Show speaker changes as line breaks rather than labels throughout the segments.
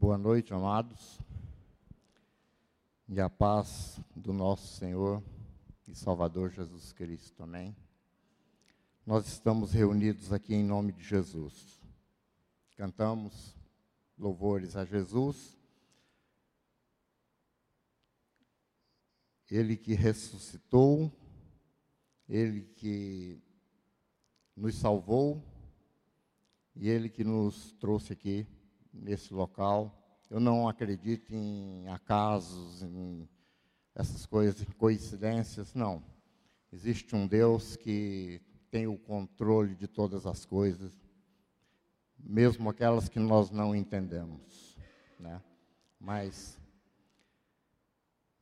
Boa noite, amados. E a paz do nosso Senhor e Salvador Jesus Cristo. Amém. Nós estamos reunidos aqui em nome de Jesus. Cantamos louvores a Jesus. Ele que ressuscitou, ele que nos salvou e ele que nos trouxe aqui nesse local. Eu não acredito em acasos, em essas coisas, em coincidências, não. Existe um Deus que tem o controle de todas as coisas, mesmo aquelas que nós não entendemos, né? Mas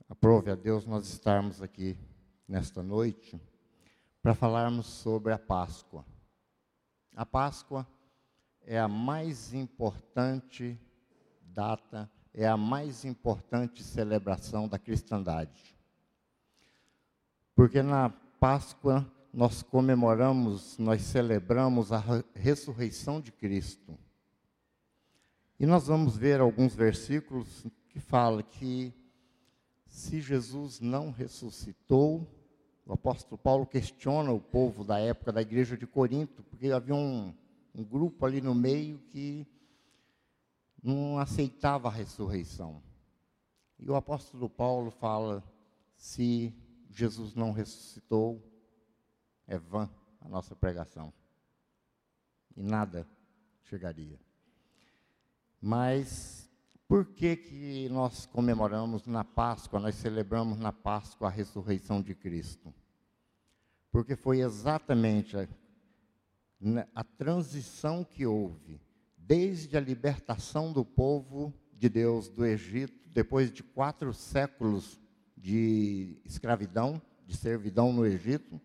aprove a Deus nós estarmos aqui nesta noite para falarmos sobre a Páscoa. A Páscoa é a mais importante data, é a mais importante celebração da cristandade. Porque na Páscoa nós comemoramos, nós celebramos a ressurreição de Cristo. E nós vamos ver alguns versículos que falam que se Jesus não ressuscitou, o apóstolo Paulo questiona o povo da época da igreja de Corinto, porque havia um, um grupo ali no meio que não aceitava a ressurreição. E o apóstolo Paulo fala: se Jesus não ressuscitou, é vã a nossa pregação. E nada chegaria. Mas por que, que nós comemoramos na Páscoa, nós celebramos na Páscoa a ressurreição de Cristo? Porque foi exatamente a, transição que houve, desde a libertação do povo de Deus do Egito, depois de quatro séculos de escravidão, de servidão no Egito,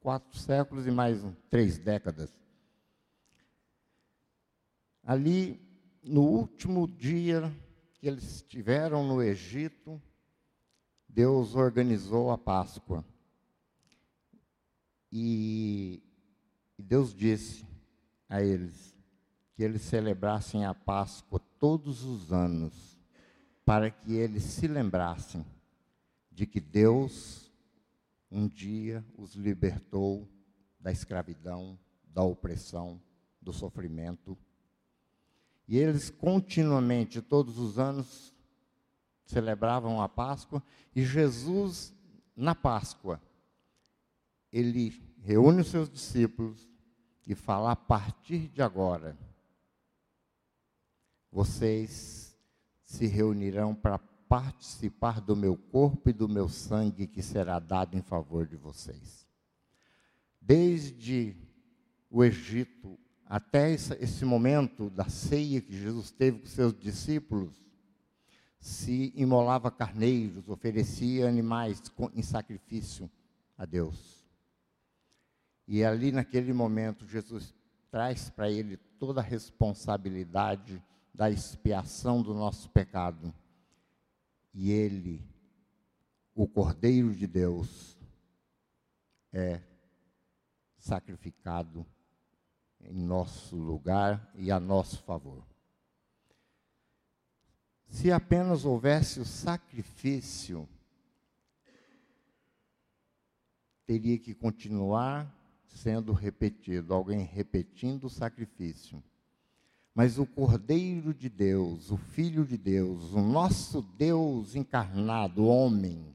quatro séculos e mais três décadas. Ali no último dia que eles estiveram no Egito, Deus organizou a Páscoa. E, e Deus disse a eles que eles celebrassem a Páscoa todos os anos, para que eles se lembrassem de que Deus um dia os libertou da escravidão, da opressão, do sofrimento e eles continuamente, todos os anos, celebravam a Páscoa. E Jesus, na Páscoa, ele reúne os seus discípulos e fala: a partir de agora, vocês se reunirão para participar do meu corpo e do meu sangue que será dado em favor de vocês. Desde o Egito, até esse momento da ceia que Jesus teve com seus discípulos, se imolava carneiros, oferecia animais em sacrifício a Deus. E ali naquele momento, Jesus traz para ele toda a responsabilidade da expiação do nosso pecado. E ele, o Cordeiro de Deus, é sacrificado em nosso lugar e a nosso favor. Se apenas houvesse o sacrifício, teria que continuar sendo repetido, alguém repetindo o sacrifício. Mas o Cordeiro de Deus, o Filho de Deus, o nosso Deus encarnado, homem,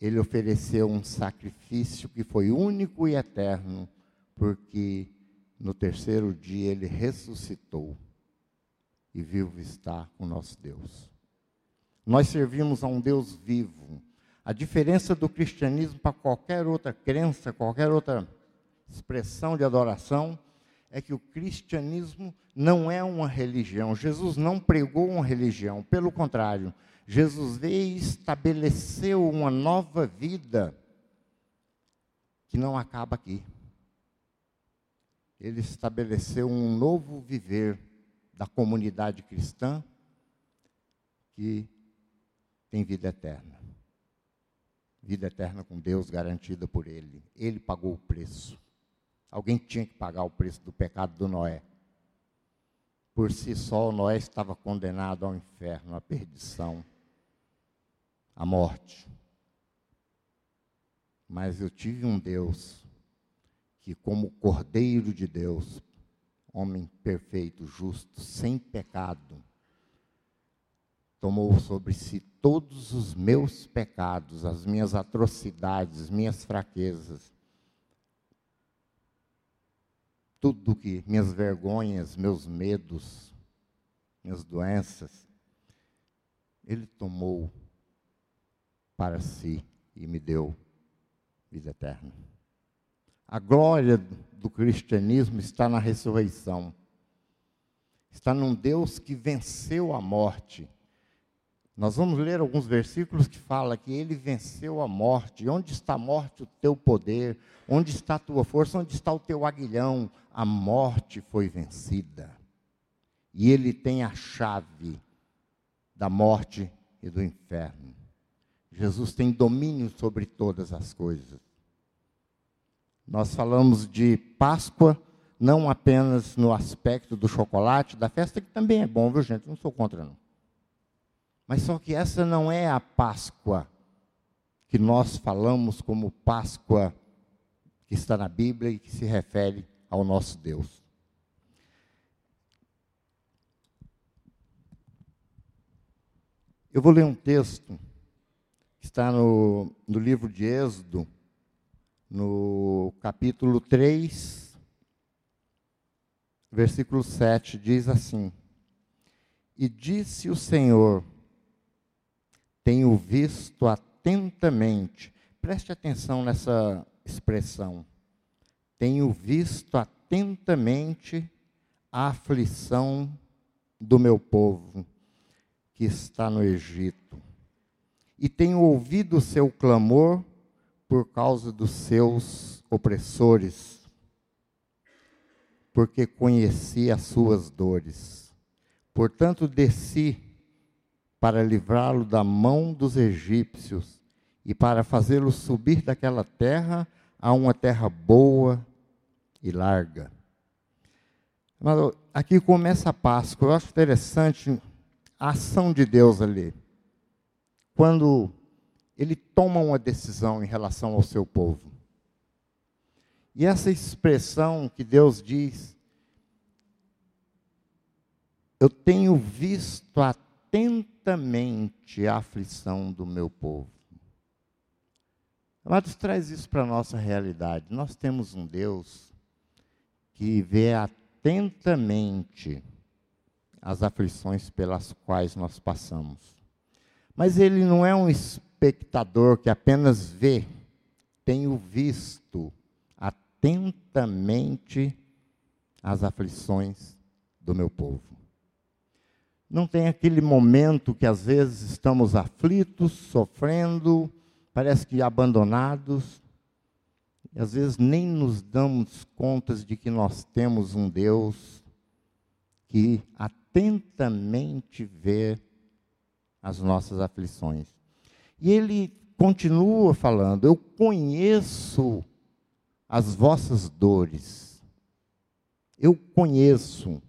ele ofereceu um sacrifício que foi único e eterno porque no terceiro dia ele ressuscitou e vivo está com nosso Deus. Nós servimos a um Deus vivo. A diferença do cristianismo para qualquer outra crença, qualquer outra expressão de adoração, é que o cristianismo não é uma religião. Jesus não pregou uma religião, pelo contrário, Jesus veio e estabeleceu uma nova vida que não acaba aqui ele estabeleceu um novo viver da comunidade cristã que tem vida eterna. Vida eterna com Deus garantida por Ele. Ele pagou o preço. Alguém tinha que pagar o preço do pecado do Noé. por si só, Noé estava condenado ao inferno, à perdição, à morte. Mas eu tive um Deus que, como Cordeiro de Deus, homem perfeito, justo, sem pecado, tomou sobre si todos os meus pecados, as minhas atrocidades, minhas fraquezas, tudo que minhas vergonhas, meus medos, minhas doenças, ele tomou para si e me deu vida eterna. A glória do cristianismo está na ressurreição. Está num Deus que venceu a morte. Nós vamos ler alguns versículos que fala que ele venceu a morte. Onde está a morte o teu poder? Onde está a tua força? Onde está o teu aguilhão? A morte foi vencida. E ele tem a chave da morte e do inferno. Jesus tem domínio sobre todas as coisas. Nós falamos de Páscoa não apenas no aspecto do chocolate, da festa, que também é bom, viu gente? Não sou contra, não. Mas só que essa não é a Páscoa que nós falamos como Páscoa que está na Bíblia e que se refere ao nosso Deus. Eu vou ler um texto que está no, no livro de Êxodo, no capítulo 3, versículo 7, diz assim: E disse o Senhor: Tenho visto atentamente, preste atenção nessa expressão, tenho visto atentamente a aflição do meu povo que está no Egito, e tenho ouvido o seu clamor por causa dos seus opressores, porque conheci as suas dores. Portanto, desci para livrá-lo da mão dos egípcios e para fazê-lo subir daquela terra a uma terra boa e larga. Mas aqui começa a Páscoa. Eu acho interessante a ação de Deus ali. Quando ele toma uma decisão em relação ao seu povo. E essa expressão que Deus diz, eu tenho visto atentamente a aflição do meu povo. Amados, traz isso para a nossa realidade. Nós temos um Deus que vê atentamente as aflições pelas quais nós passamos. Mas ele não é um espectador que apenas vê, tenho visto atentamente as aflições do meu povo. Não tem aquele momento que às vezes estamos aflitos, sofrendo, parece que abandonados, e às vezes nem nos damos contas de que nós temos um Deus que atentamente vê as nossas aflições. E ele continua falando: Eu conheço as vossas dores. Eu conheço.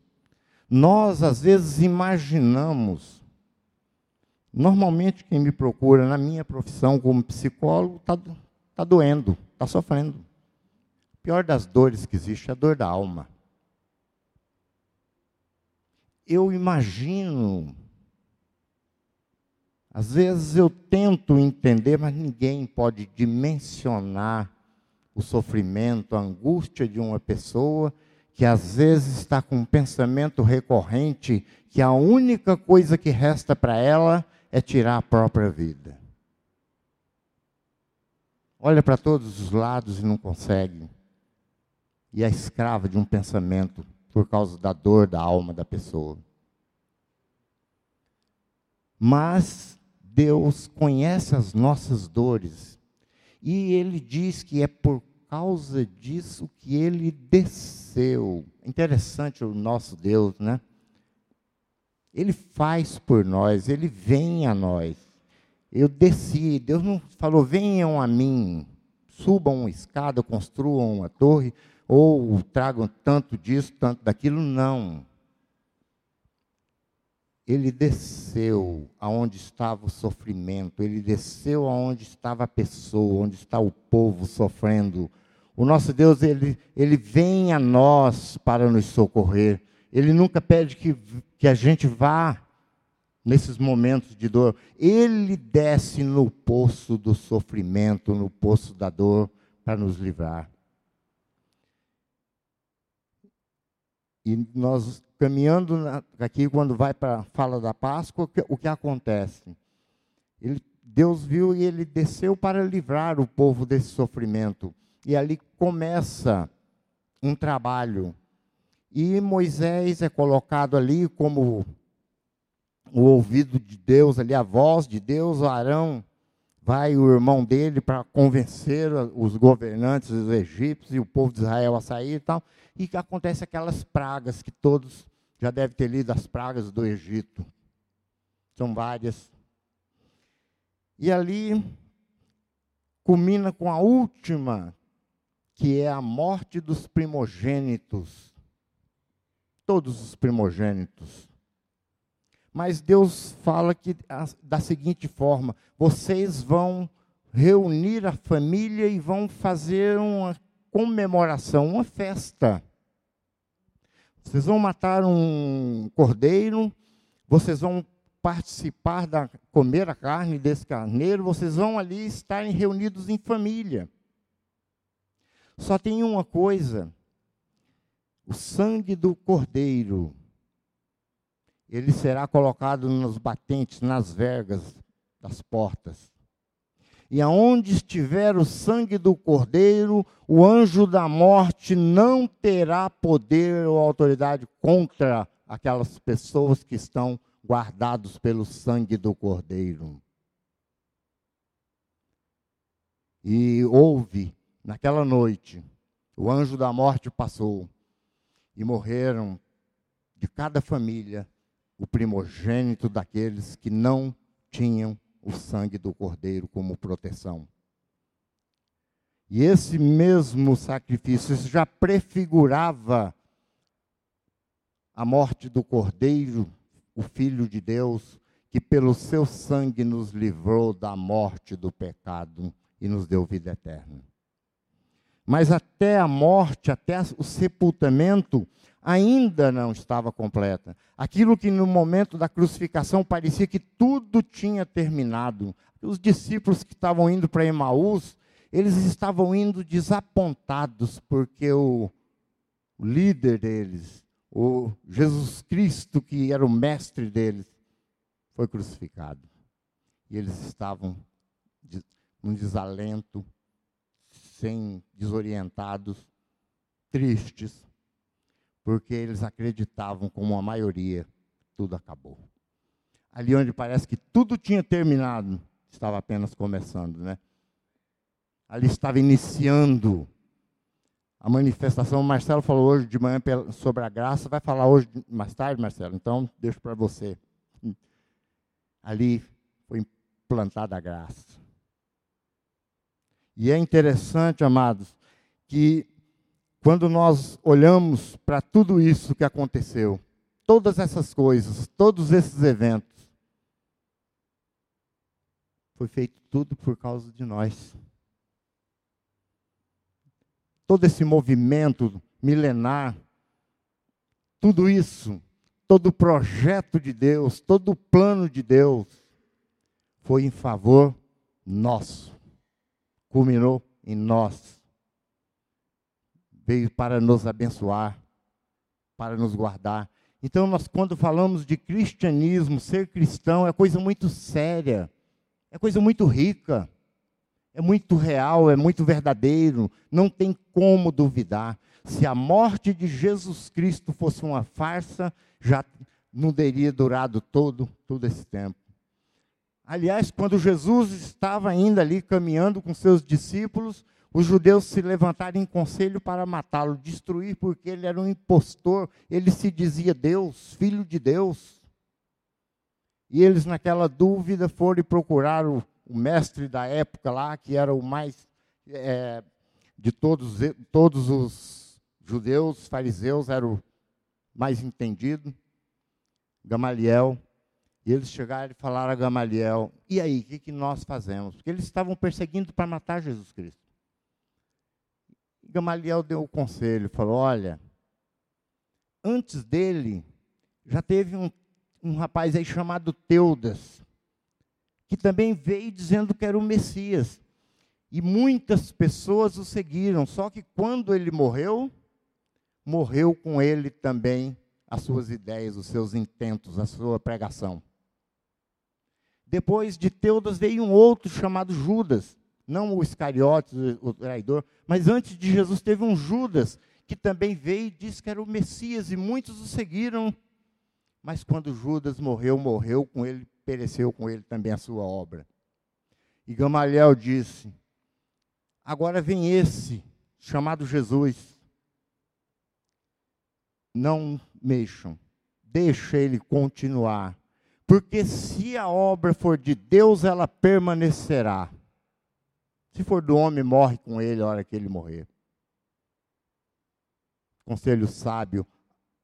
Nós, às vezes, imaginamos. Normalmente, quem me procura na minha profissão como psicólogo está tá doendo, está sofrendo. A pior das dores que existe é a dor da alma. Eu imagino às vezes eu tento entender, mas ninguém pode dimensionar o sofrimento, a angústia de uma pessoa que às vezes está com um pensamento recorrente que a única coisa que resta para ela é tirar a própria vida. Olha para todos os lados e não consegue. E é escrava de um pensamento por causa da dor da alma da pessoa. Mas Deus conhece as nossas dores. E ele diz que é por causa disso que ele desceu. Interessante o nosso Deus, né? Ele faz por nós, ele vem a nós. Eu desci, Deus não falou: venham a mim, subam uma escada, construam uma torre, ou tragam tanto disso, tanto daquilo. Não. ele desceu aonde estava o sofrimento, ele desceu aonde estava a pessoa, onde está o povo sofrendo. O nosso Deus, ele, ele vem a nós para nos socorrer. Ele nunca pede que, que a gente vá nesses momentos de dor. Ele desce no poço do sofrimento, no poço da dor, para nos livrar. E nós caminhando aqui, quando vai para a fala da Páscoa, o que, o que acontece? Ele, Deus viu e ele desceu para livrar o povo desse sofrimento. E ali começa um trabalho. E Moisés é colocado ali como o ouvido de Deus, ali a voz de Deus, Arão vai o irmão dele para convencer os governantes os egípcios e o povo de Israel a sair e tal. E que acontece aquelas pragas que todos já deve ter lido as pragas do Egito. São várias. E ali culmina com a última, que é a morte dos primogênitos. Todos os primogênitos. Mas Deus fala que da seguinte forma: vocês vão reunir a família e vão fazer uma comemoração, uma festa. Vocês vão matar um cordeiro, vocês vão participar da comer a carne desse carneiro, vocês vão ali estarem reunidos em família. Só tem uma coisa: o sangue do cordeiro. Ele será colocado nos batentes, nas vergas das portas. E aonde estiver o sangue do cordeiro, o anjo da morte não terá poder ou autoridade contra aquelas pessoas que estão guardados pelo sangue do cordeiro. E houve, naquela noite, o anjo da morte passou e morreram de cada família o primogênito daqueles que não tinham o sangue do cordeiro como proteção. E esse mesmo sacrifício já prefigurava a morte do cordeiro, o filho de Deus, que pelo seu sangue nos livrou da morte do pecado e nos deu vida eterna. Mas até a morte, até o sepultamento, ainda não estava completa. Aquilo que no momento da crucificação parecia que tudo tinha terminado. Os discípulos que estavam indo para Emaús, eles estavam indo desapontados, porque o líder deles, o Jesus Cristo, que era o mestre deles, foi crucificado. E eles estavam num desalento, sem desorientados, tristes porque eles acreditavam, como a maioria, tudo acabou. Ali onde parece que tudo tinha terminado, estava apenas começando, né? Ali estava iniciando a manifestação. O Marcelo falou hoje de manhã sobre a graça, vai falar hoje mais tarde, Marcelo, então deixo para você. Ali foi implantada a graça. E é interessante, amados, que quando nós olhamos para tudo isso que aconteceu, todas essas coisas, todos esses eventos, foi feito tudo por causa de nós. Todo esse movimento milenar, tudo isso, todo o projeto de Deus, todo o plano de Deus, foi em favor nosso. Culminou em nós veio para nos abençoar, para nos guardar. Então, nós, quando falamos de cristianismo, ser cristão é coisa muito séria, é coisa muito rica, é muito real, é muito verdadeiro, não tem como duvidar. Se a morte de Jesus Cristo fosse uma farsa, já não teria durado todo, todo esse tempo. Aliás, quando Jesus estava ainda ali caminhando com seus discípulos, os judeus se levantaram em conselho para matá-lo, destruir, porque ele era um impostor, ele se dizia Deus, filho de Deus. E eles, naquela dúvida, foram procurar o, o mestre da época lá, que era o mais é, de todos, todos os judeus, fariseus, era o mais entendido, Gamaliel, E eles chegaram e falaram a Gamaliel: e aí, o que, que nós fazemos? Porque eles estavam perseguindo para matar Jesus Cristo. E Gamaliel deu o conselho: falou, olha, antes dele, já teve um, um rapaz aí chamado Teudas, que também veio dizendo que era o Messias. E muitas pessoas o seguiram, só que quando ele morreu, morreu com ele também as suas ideias, os seus intentos, a sua pregação. Depois de Teudas veio um outro chamado Judas, não o Iscariotes, o traidor, mas antes de Jesus teve um Judas que também veio e disse que era o Messias e muitos o seguiram. Mas quando Judas morreu, morreu com ele, pereceu com ele também a sua obra. E Gamaliel disse: Agora vem esse, chamado Jesus. Não mexam, deixa ele continuar. Porque se a obra for de Deus, ela permanecerá. Se for do homem, morre com ele a hora que ele morrer. Conselho sábio: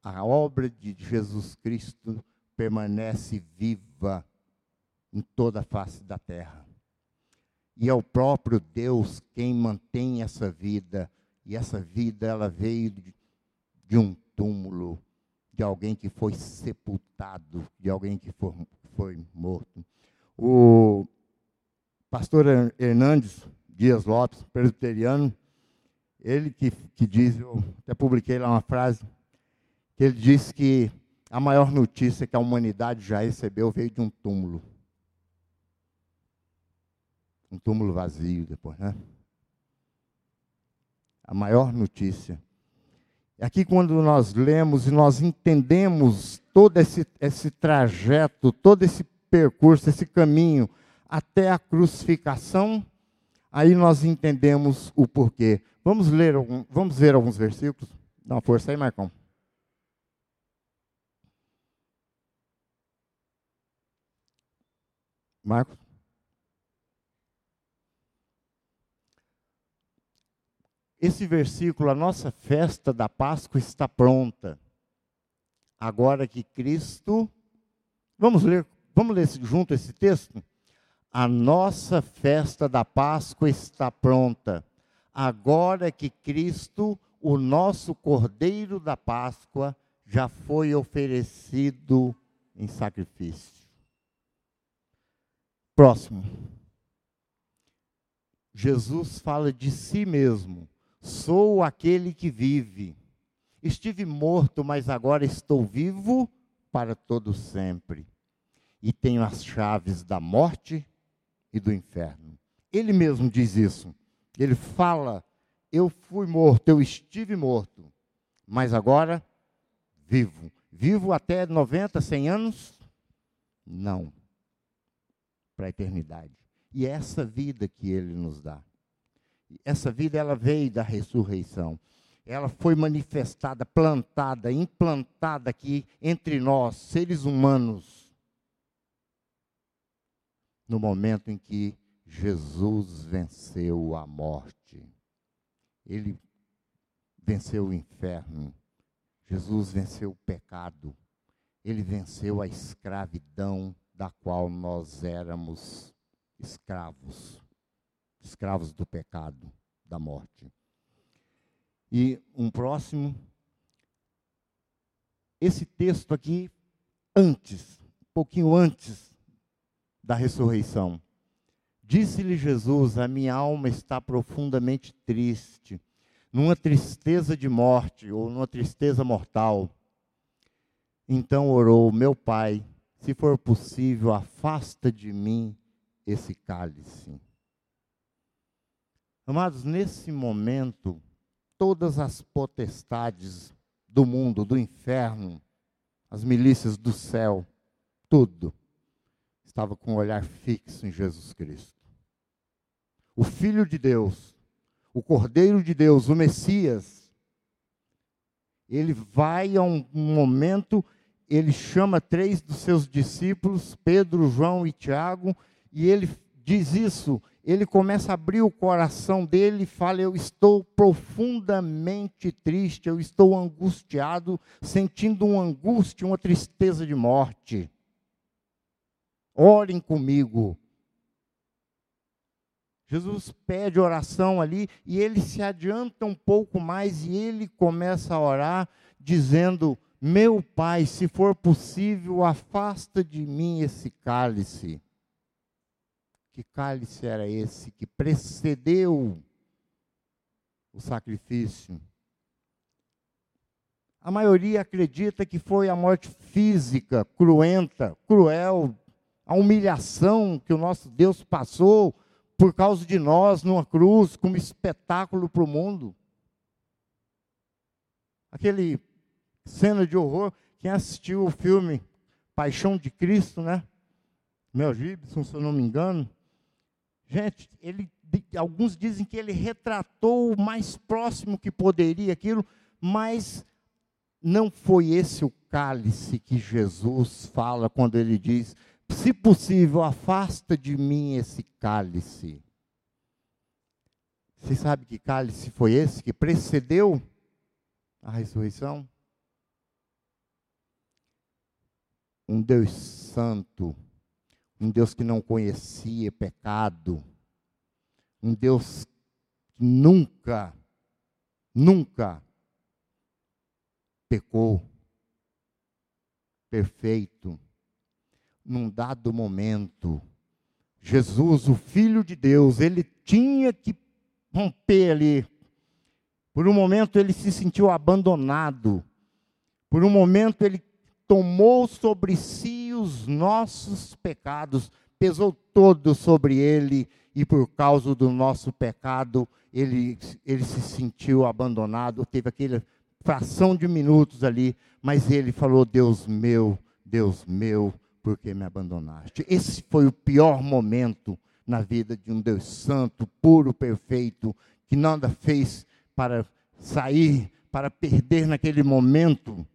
a obra de Jesus Cristo permanece viva em toda a face da terra. E é o próprio Deus quem mantém essa vida. E essa vida, ela veio de, de um túmulo, de alguém que foi sepultado, de alguém que foi, foi morto. O pastor Hernandes Dias Lopes, presbiteriano, ele que, que diz, eu até publiquei lá uma frase, que ele disse que a maior notícia que a humanidade já recebeu veio de um túmulo. Um túmulo vazio depois, né? A maior notícia. Aqui, quando nós lemos e nós entendemos todo esse, esse trajeto, todo esse percurso, esse caminho até a crucificação, aí nós entendemos o porquê. Vamos ler, vamos ver alguns versículos? Dá uma força aí, Marcão. Marcos? Esse versículo, a nossa festa da Páscoa está pronta. Agora que Cristo. Vamos ler, vamos ler junto esse texto? A nossa festa da Páscoa está pronta. Agora que Cristo, o nosso Cordeiro da Páscoa, já foi oferecido em sacrifício. Próximo. Jesus fala de si mesmo Sou aquele que vive. Estive morto, mas agora estou vivo para todo sempre. E tenho as chaves da morte e do inferno. Ele mesmo diz isso. Ele fala: Eu fui morto, eu estive morto, mas agora vivo. Vivo até 90, 100 anos? Não. Para a eternidade. E é essa vida que ele nos dá. Essa vida ela veio da ressurreição. Ela foi manifestada, plantada, implantada aqui entre nós, seres humanos, no momento em que Jesus venceu a morte. Ele venceu o inferno. Jesus venceu o pecado. Ele venceu a escravidão da qual nós éramos escravos escravos do pecado, da morte. E um próximo, esse texto aqui, antes, um pouquinho antes da ressurreição. Disse-lhe Jesus: A minha alma está profundamente triste, numa tristeza de morte ou numa tristeza mortal. Então orou: Meu pai, se for possível, afasta de mim esse cálice. Amados, nesse momento, todas as potestades do mundo, do inferno, as milícias do céu, tudo, estava com o um olhar fixo em Jesus Cristo. O Filho de Deus, o Cordeiro de Deus, o Messias, ele vai a um momento, ele chama três dos seus discípulos, Pedro, João e Tiago, e ele diz isso, ele começa a abrir o coração dele e fala: Eu estou profundamente triste, eu estou angustiado, sentindo uma angústia, uma tristeza de morte. Orem comigo. Jesus pede oração ali e ele se adianta um pouco mais e ele começa a orar dizendo: Meu Pai, se for possível, afasta de mim esse cálice. Que cálice era esse que precedeu o sacrifício? A maioria acredita que foi a morte física, cruenta, cruel, a humilhação que o nosso Deus passou por causa de nós numa cruz, como espetáculo para o mundo. Aquele cena de horror, quem assistiu o filme Paixão de Cristo, né? Mel Gibson, se eu não me engano. Gente, ele, alguns dizem que ele retratou o mais próximo que poderia aquilo, mas não foi esse o cálice que Jesus fala quando ele diz: se possível, afasta de mim esse cálice. Você sabe que cálice foi esse que precedeu a ressurreição? Um Deus santo, um Deus que não conhecia pecado, um Deus que nunca, nunca pecou, perfeito num dado momento, Jesus, o Filho de Deus, ele tinha que romper ali. Por um momento ele se sentiu abandonado. Por um momento ele tomou sobre si os nossos pecados, pesou todo sobre ele e por causa do nosso pecado ele, ele se sentiu abandonado. Teve aquela fração de minutos ali, mas ele falou: Deus meu, Deus meu, porque me abandonaste. Esse foi o pior momento na vida de um Deus santo, puro, perfeito, que nada fez para sair, para perder naquele momento,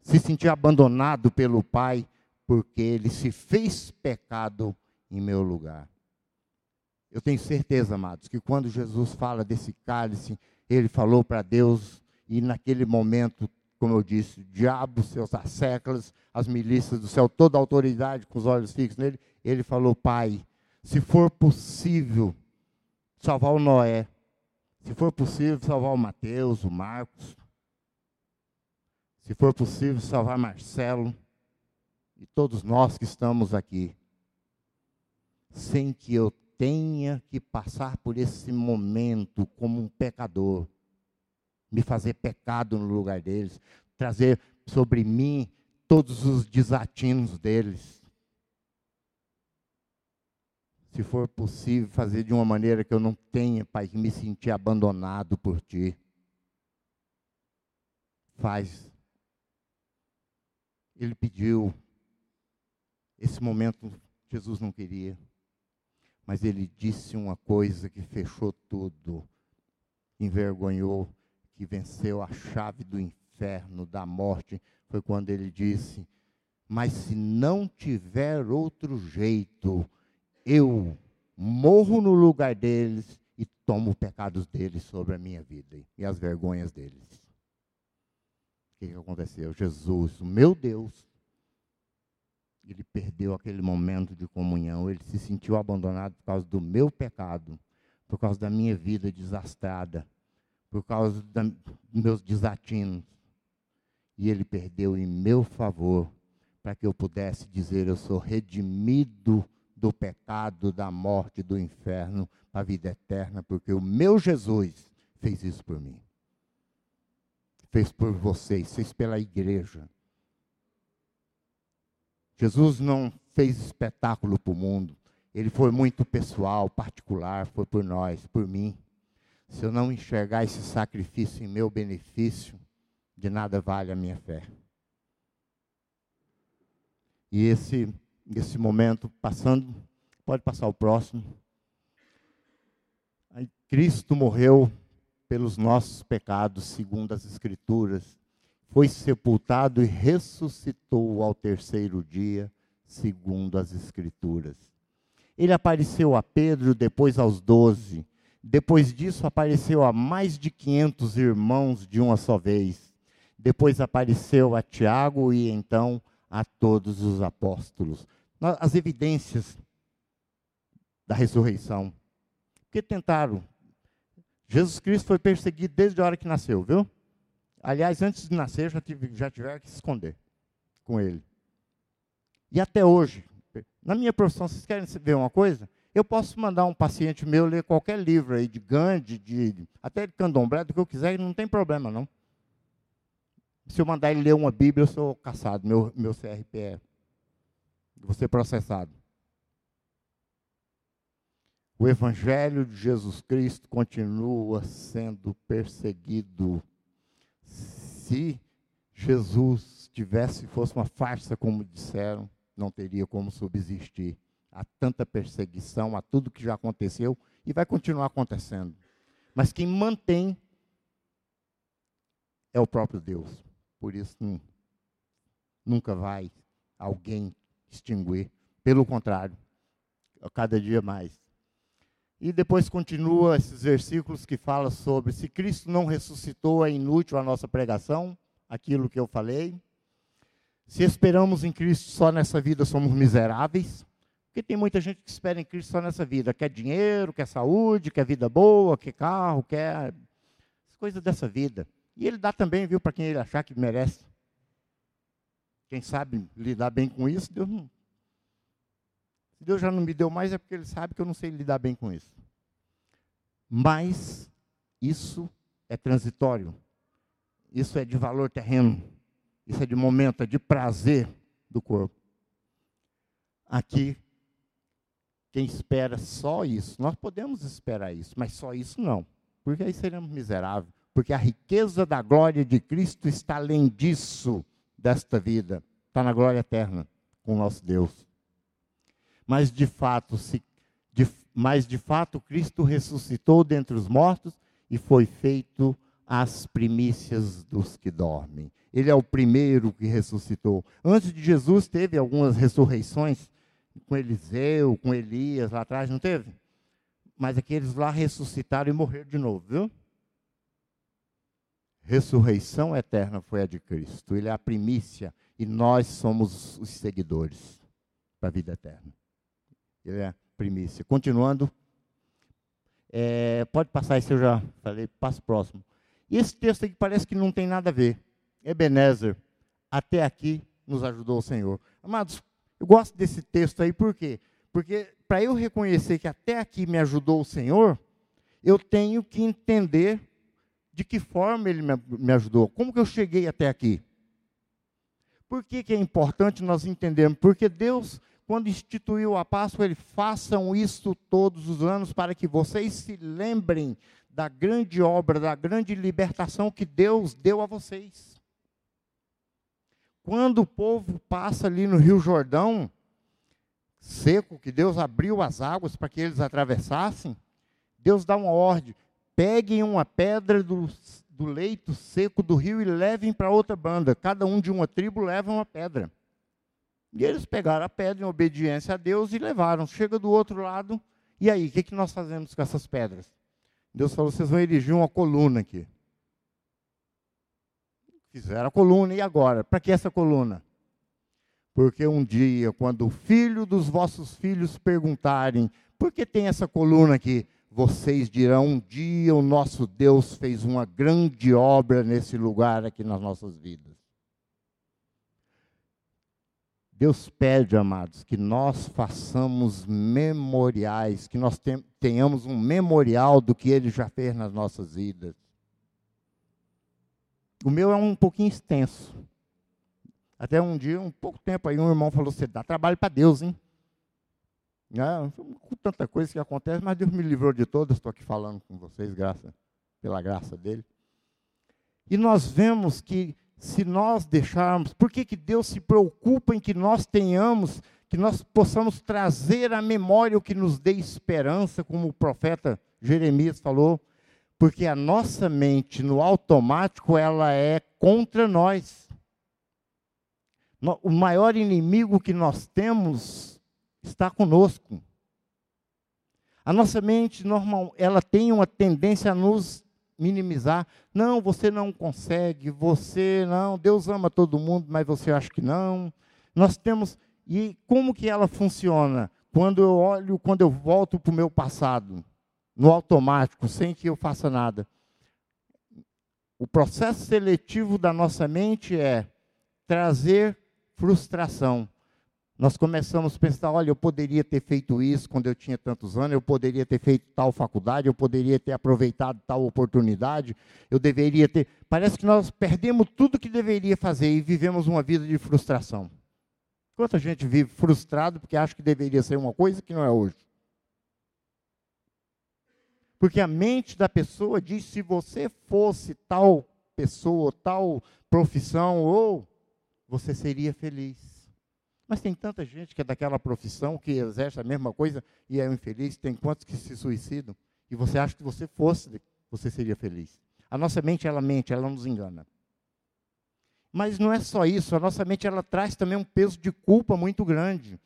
se sentir abandonado pelo Pai, porque ele se fez pecado em meu lugar. Eu tenho certeza, amados, que quando Jesus fala desse cálice, ele falou para Deus, e naquele momento como eu disse, o diabo, seus asseclas, as milícias do céu, toda a autoridade com os olhos fixos nele, ele falou: Pai, se for possível salvar o Noé, se for possível salvar o Mateus, o Marcos, se for possível salvar Marcelo e todos nós que estamos aqui, sem que eu tenha que passar por esse momento como um pecador me fazer pecado no lugar deles, trazer sobre mim todos os desatinos deles. Se for possível, fazer de uma maneira que eu não tenha, Pai, que me sentir abandonado por Ti. Faz. Ele pediu. Esse momento Jesus não queria. Mas ele disse uma coisa que fechou tudo, envergonhou que venceu a chave do inferno, da morte, foi quando ele disse: Mas se não tiver outro jeito, eu morro no lugar deles e tomo os pecados deles sobre a minha vida e as vergonhas deles. O que, aconteceu? Jesus, meu Deus, ele perdeu aquele momento de comunhão, ele se sentiu abandonado por causa do meu pecado, por causa da minha vida desastrada por causa dos meus desatinos. E ele perdeu em meu favor, para que eu pudesse dizer: Eu sou redimido do pecado, da morte, do inferno, para a vida eterna, porque o meu Jesus fez isso por mim. Fez por vocês, fez pela igreja. Jesus não fez espetáculo para o mundo. Ele foi muito pessoal, particular, foi por nós, por mim. Se eu não enxergar esse sacrifício em meu benefício, de nada vale a minha fé. E esse, esse momento passando, pode passar o próximo. Cristo morreu pelos nossos pecados, segundo as Escrituras, foi sepultado e ressuscitou ao terceiro dia, segundo as Escrituras. Ele apareceu a Pedro, depois aos doze depois disso, apareceu a mais de 500 irmãos de uma só vez. Depois apareceu a Tiago e então a todos os apóstolos. as evidências da ressurreição. Porque tentaram. Jesus Cristo foi perseguido desde a hora que nasceu, viu? Aliás, antes de nascer, já, tive, já tiveram que se esconder com ele. E até hoje, na minha profissão, vocês querem ver uma coisa? Eu posso mandar um paciente meu ler qualquer livro aí de Gandhi, de, até de candomblé, do que eu quiser, não tem problema, não. Se eu mandar ele ler uma Bíblia, eu sou caçado, meu, meu CRP é. Vou ser processado. O Evangelho de Jesus Cristo continua sendo perseguido. Se Jesus tivesse, fosse uma farsa, como disseram, não teria como subsistir. Há tanta perseguição, a tudo que já aconteceu e vai continuar acontecendo. Mas quem mantém é o próprio Deus. Por isso, nunca vai alguém extinguir. Pelo contrário, cada dia mais. E depois continua esses versículos que falam sobre se Cristo não ressuscitou, é inútil a nossa pregação, aquilo que eu falei. Se esperamos em Cristo só nessa vida, somos miseráveis. Porque tem muita gente que espera em Cristo só nessa vida. Quer dinheiro, quer saúde, quer vida boa, quer carro, quer coisas dessa vida. E ele dá também, viu, para quem ele achar que merece. Quem sabe lidar bem com isso, Deus não. Se Deus já não me deu mais, é porque Ele sabe que eu não sei lidar bem com isso. Mas isso é transitório. Isso é de valor terreno. Isso é de momento, é de prazer do corpo. Aqui, quem espera só isso, nós podemos esperar isso, mas só isso não, porque aí seremos miseráveis porque a riqueza da glória de Cristo está além disso, desta vida, está na glória eterna com o nosso Deus. Mas de fato, se, de, mas de fato Cristo ressuscitou dentre os mortos e foi feito as primícias dos que dormem. Ele é o primeiro que ressuscitou. Antes de Jesus teve algumas ressurreições com Eliseu, com Elias lá atrás, não teve? Mas aqueles lá ressuscitaram e morreram de novo, viu? ressurreição eterna foi a de Cristo. Ele é a primícia e nós somos os seguidores para a vida eterna. Ele é primícia. Continuando, é, pode passar isso, eu já falei, passo próximo. E esse texto aqui parece que não tem nada a ver. Ebenezer, até aqui nos ajudou o Senhor. Amados, eu gosto desse texto aí, por quê? Porque para eu reconhecer que até aqui me ajudou o Senhor, eu tenho que entender de que forma ele me ajudou? Como que eu cheguei até aqui? Por que, que é importante nós entendermos? Porque Deus, quando instituiu a Páscoa, ele façam isso todos os anos para que vocês se lembrem da grande obra, da grande libertação que Deus deu a vocês. Quando o povo passa ali no Rio Jordão, seco, que Deus abriu as águas para que eles atravessassem, Deus dá uma ordem: peguem uma pedra do, do leito seco do rio e levem para outra banda. Cada um de uma tribo leva uma pedra. E eles pegaram a pedra em obediência a Deus e levaram. Chega do outro lado, e aí, o que, que nós fazemos com essas pedras? Deus falou: vocês vão erigir uma coluna aqui. Fizeram a coluna, e agora? Para que essa coluna? Porque um dia, quando o filho dos vossos filhos perguntarem: por que tem essa coluna aqui? vocês dirão: um dia o nosso Deus fez uma grande obra nesse lugar aqui nas nossas vidas. Deus pede, amados, que nós façamos memoriais, que nós tenhamos um memorial do que Ele já fez nas nossas vidas. O meu é um pouquinho extenso. Até um dia, um pouco tempo aí, um irmão falou: Você dá trabalho para Deus, hein? Né? Com tanta coisa que acontece, mas Deus me livrou de todas, estou aqui falando com vocês, graça, pela graça dele. E nós vemos que se nós deixarmos, por que, que Deus se preocupa em que nós tenhamos, que nós possamos trazer à memória o que nos dê esperança, como o profeta Jeremias falou, porque a nossa mente no automático ela é contra nós. O maior inimigo que nós temos está conosco. A nossa mente normal, ela tem uma tendência a nos minimizar. Não, você não consegue, você não, Deus ama todo mundo, mas você acha que não. Nós temos E como que ela funciona? Quando eu olho, quando eu volto para o meu passado, no automático, sem que eu faça nada. O processo seletivo da nossa mente é trazer frustração. Nós começamos a pensar: olha, eu poderia ter feito isso quando eu tinha tantos anos, eu poderia ter feito tal faculdade, eu poderia ter aproveitado tal oportunidade, eu deveria ter. Parece que nós perdemos tudo que deveria fazer e vivemos uma vida de frustração. Quanta gente vive frustrado porque acha que deveria ser uma coisa que não é hoje. Porque a mente da pessoa diz: se você fosse tal pessoa, tal profissão, ou você seria feliz. Mas tem tanta gente que é daquela profissão, que exerce a mesma coisa e é infeliz. Tem quantos que se suicidam? E você acha que você fosse, você seria feliz. A nossa mente, ela mente, ela nos engana. Mas não é só isso, a nossa mente, ela traz também um peso de culpa muito grande.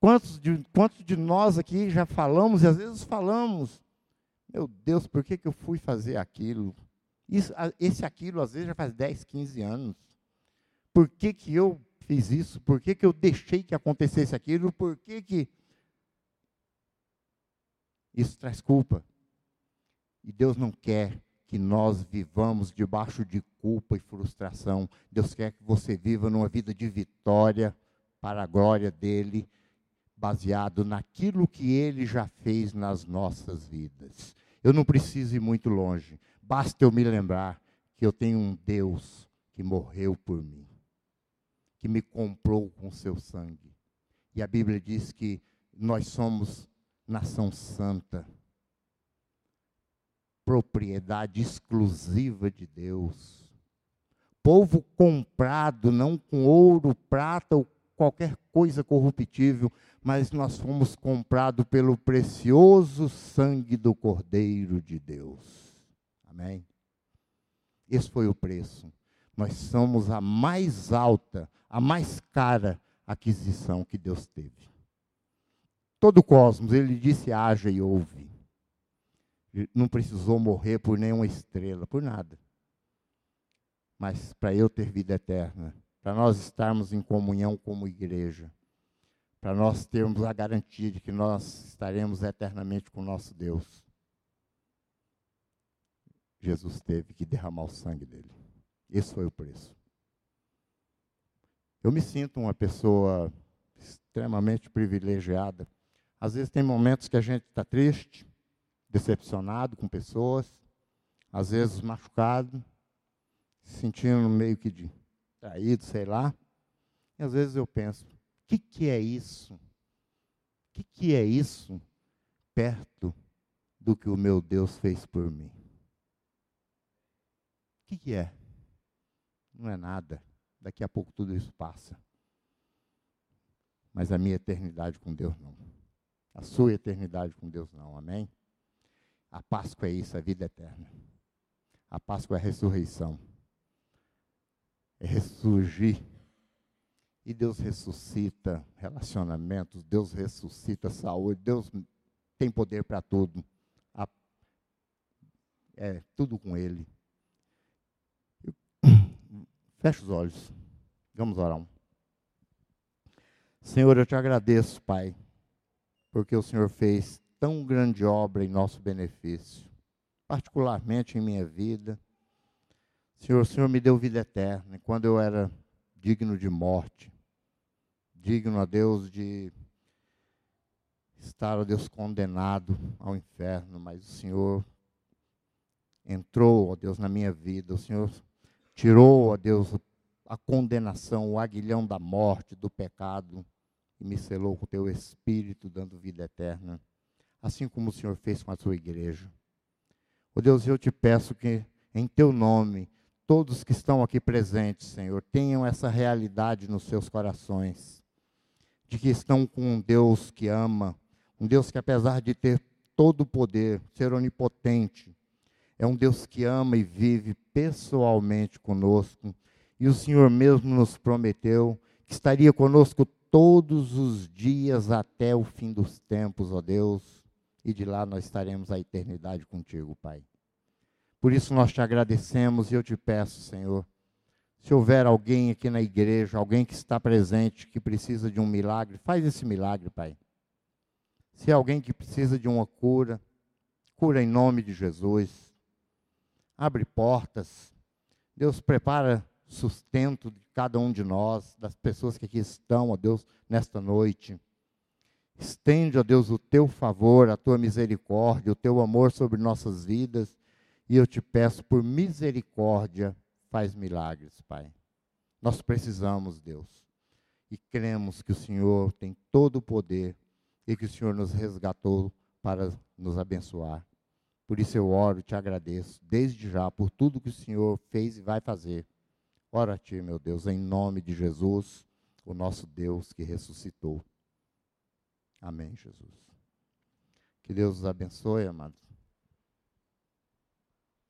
Quantos de, quantos de nós aqui já falamos, e às vezes falamos, meu Deus, por que, que eu fui fazer aquilo? Isso, esse aquilo, às vezes, já faz 10, 15 anos. Por que, que eu fiz isso? Por que, que eu deixei que acontecesse aquilo? Por que, que. Isso traz culpa. E Deus não quer que nós vivamos debaixo de culpa e frustração. Deus quer que você viva numa vida de vitória para a glória dele, baseado naquilo que ele já fez nas nossas vidas. Eu não preciso ir muito longe, basta eu me lembrar que eu tenho um Deus que morreu por mim que me comprou com seu sangue. E a Bíblia diz que nós somos nação santa, propriedade exclusiva de Deus. Povo comprado não com ouro, prata ou qualquer coisa corruptível, mas nós fomos comprados pelo precioso sangue do Cordeiro de Deus. Amém? Esse foi o preço. Nós somos a mais alta, a mais cara aquisição que Deus teve. Todo o cosmos, ele disse: haja e ouve. Não precisou morrer por nenhuma estrela, por nada. Mas para eu ter vida eterna, para nós estarmos em comunhão como igreja, para nós termos a garantia de que nós estaremos eternamente com nosso Deus. Jesus teve que derramar o sangue dele. Esse foi o preço. Eu me sinto uma pessoa extremamente privilegiada. Às vezes tem momentos que a gente está triste, decepcionado com pessoas, às vezes machucado, se sentindo meio que de traído, sei lá. E às vezes eu penso, o que, que é isso? O que, que é isso perto do que o meu Deus fez por mim? O que, que é? Não é nada. Daqui a pouco tudo isso passa. Mas a minha eternidade com Deus não. A sua eternidade com Deus não. Amém? A Páscoa é isso, a vida eterna. A Páscoa é a ressurreição. É ressurgir. E Deus ressuscita relacionamentos, Deus ressuscita saúde, Deus tem poder para tudo. É tudo com Ele. Feche os olhos. Vamos orar. Senhor, eu te agradeço, Pai, porque o Senhor fez tão grande obra em nosso benefício, particularmente em minha vida. Senhor, o Senhor me deu vida eterna quando eu era digno de morte, digno a Deus de estar, a Deus, condenado ao inferno, mas o Senhor entrou, ó Deus, na minha vida. O Senhor tirou, ó Deus, a condenação, o aguilhão da morte, do pecado, e me selou com o teu espírito, dando vida eterna, assim como o Senhor fez com a sua igreja. Ó Deus, eu te peço que, em teu nome, todos que estão aqui presentes, Senhor, tenham essa realidade nos seus corações, de que estão com um Deus que ama, um Deus que, apesar de ter todo o poder, ser onipotente, é um Deus que ama e vive pessoalmente conosco. E o Senhor mesmo nos prometeu que estaria conosco todos os dias até o fim dos tempos, ó Deus. E de lá nós estaremos a eternidade contigo, Pai. Por isso nós te agradecemos e eu te peço, Senhor, Se houver alguém aqui na igreja, alguém que está presente, que precisa de um milagre, faz esse milagre, Pai. Se é alguém que precisa de uma cura, cura em nome de Jesus. Abre portas. Deus prepara sustento de cada um de nós, das pessoas que aqui estão, ó Deus, nesta noite. Estende, ó Deus, o teu favor, a tua misericórdia, o teu amor sobre nossas vidas. E eu te peço, por misericórdia, faz milagres, Pai. Nós precisamos, Deus, e cremos que o Senhor tem todo o poder e que o Senhor nos resgatou para nos abençoar. Por isso eu oro te agradeço, desde já, por tudo que o Senhor fez e vai fazer. Ora a Ti, meu Deus, em nome de Jesus, o nosso Deus que ressuscitou. Amém, Jesus. Que Deus os abençoe, amados.